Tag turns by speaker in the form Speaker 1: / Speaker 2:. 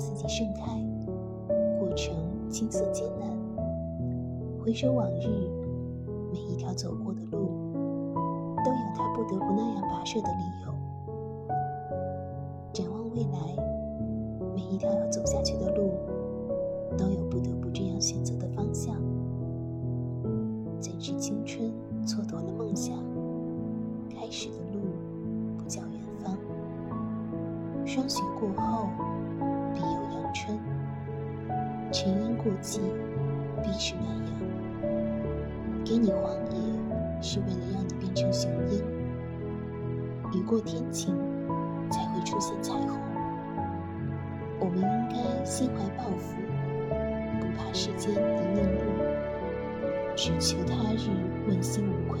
Speaker 1: 自己盛开，过程青涩艰难。回首往日，每一条走过的路，都有他不得不那样跋涉的理由。展望未来，每一条要走下去的路，都有不得不这样选择的方向。怎知青春蹉跎了梦想，开始的路不叫远方。霜雪过后，春；沉冤过际，必是暖阳。给你黄叶，是为了让你变成雄鹰。雨过天晴，才会出现彩虹。我们应该心怀抱负，不怕世间泥泞路，只求他日问心无愧。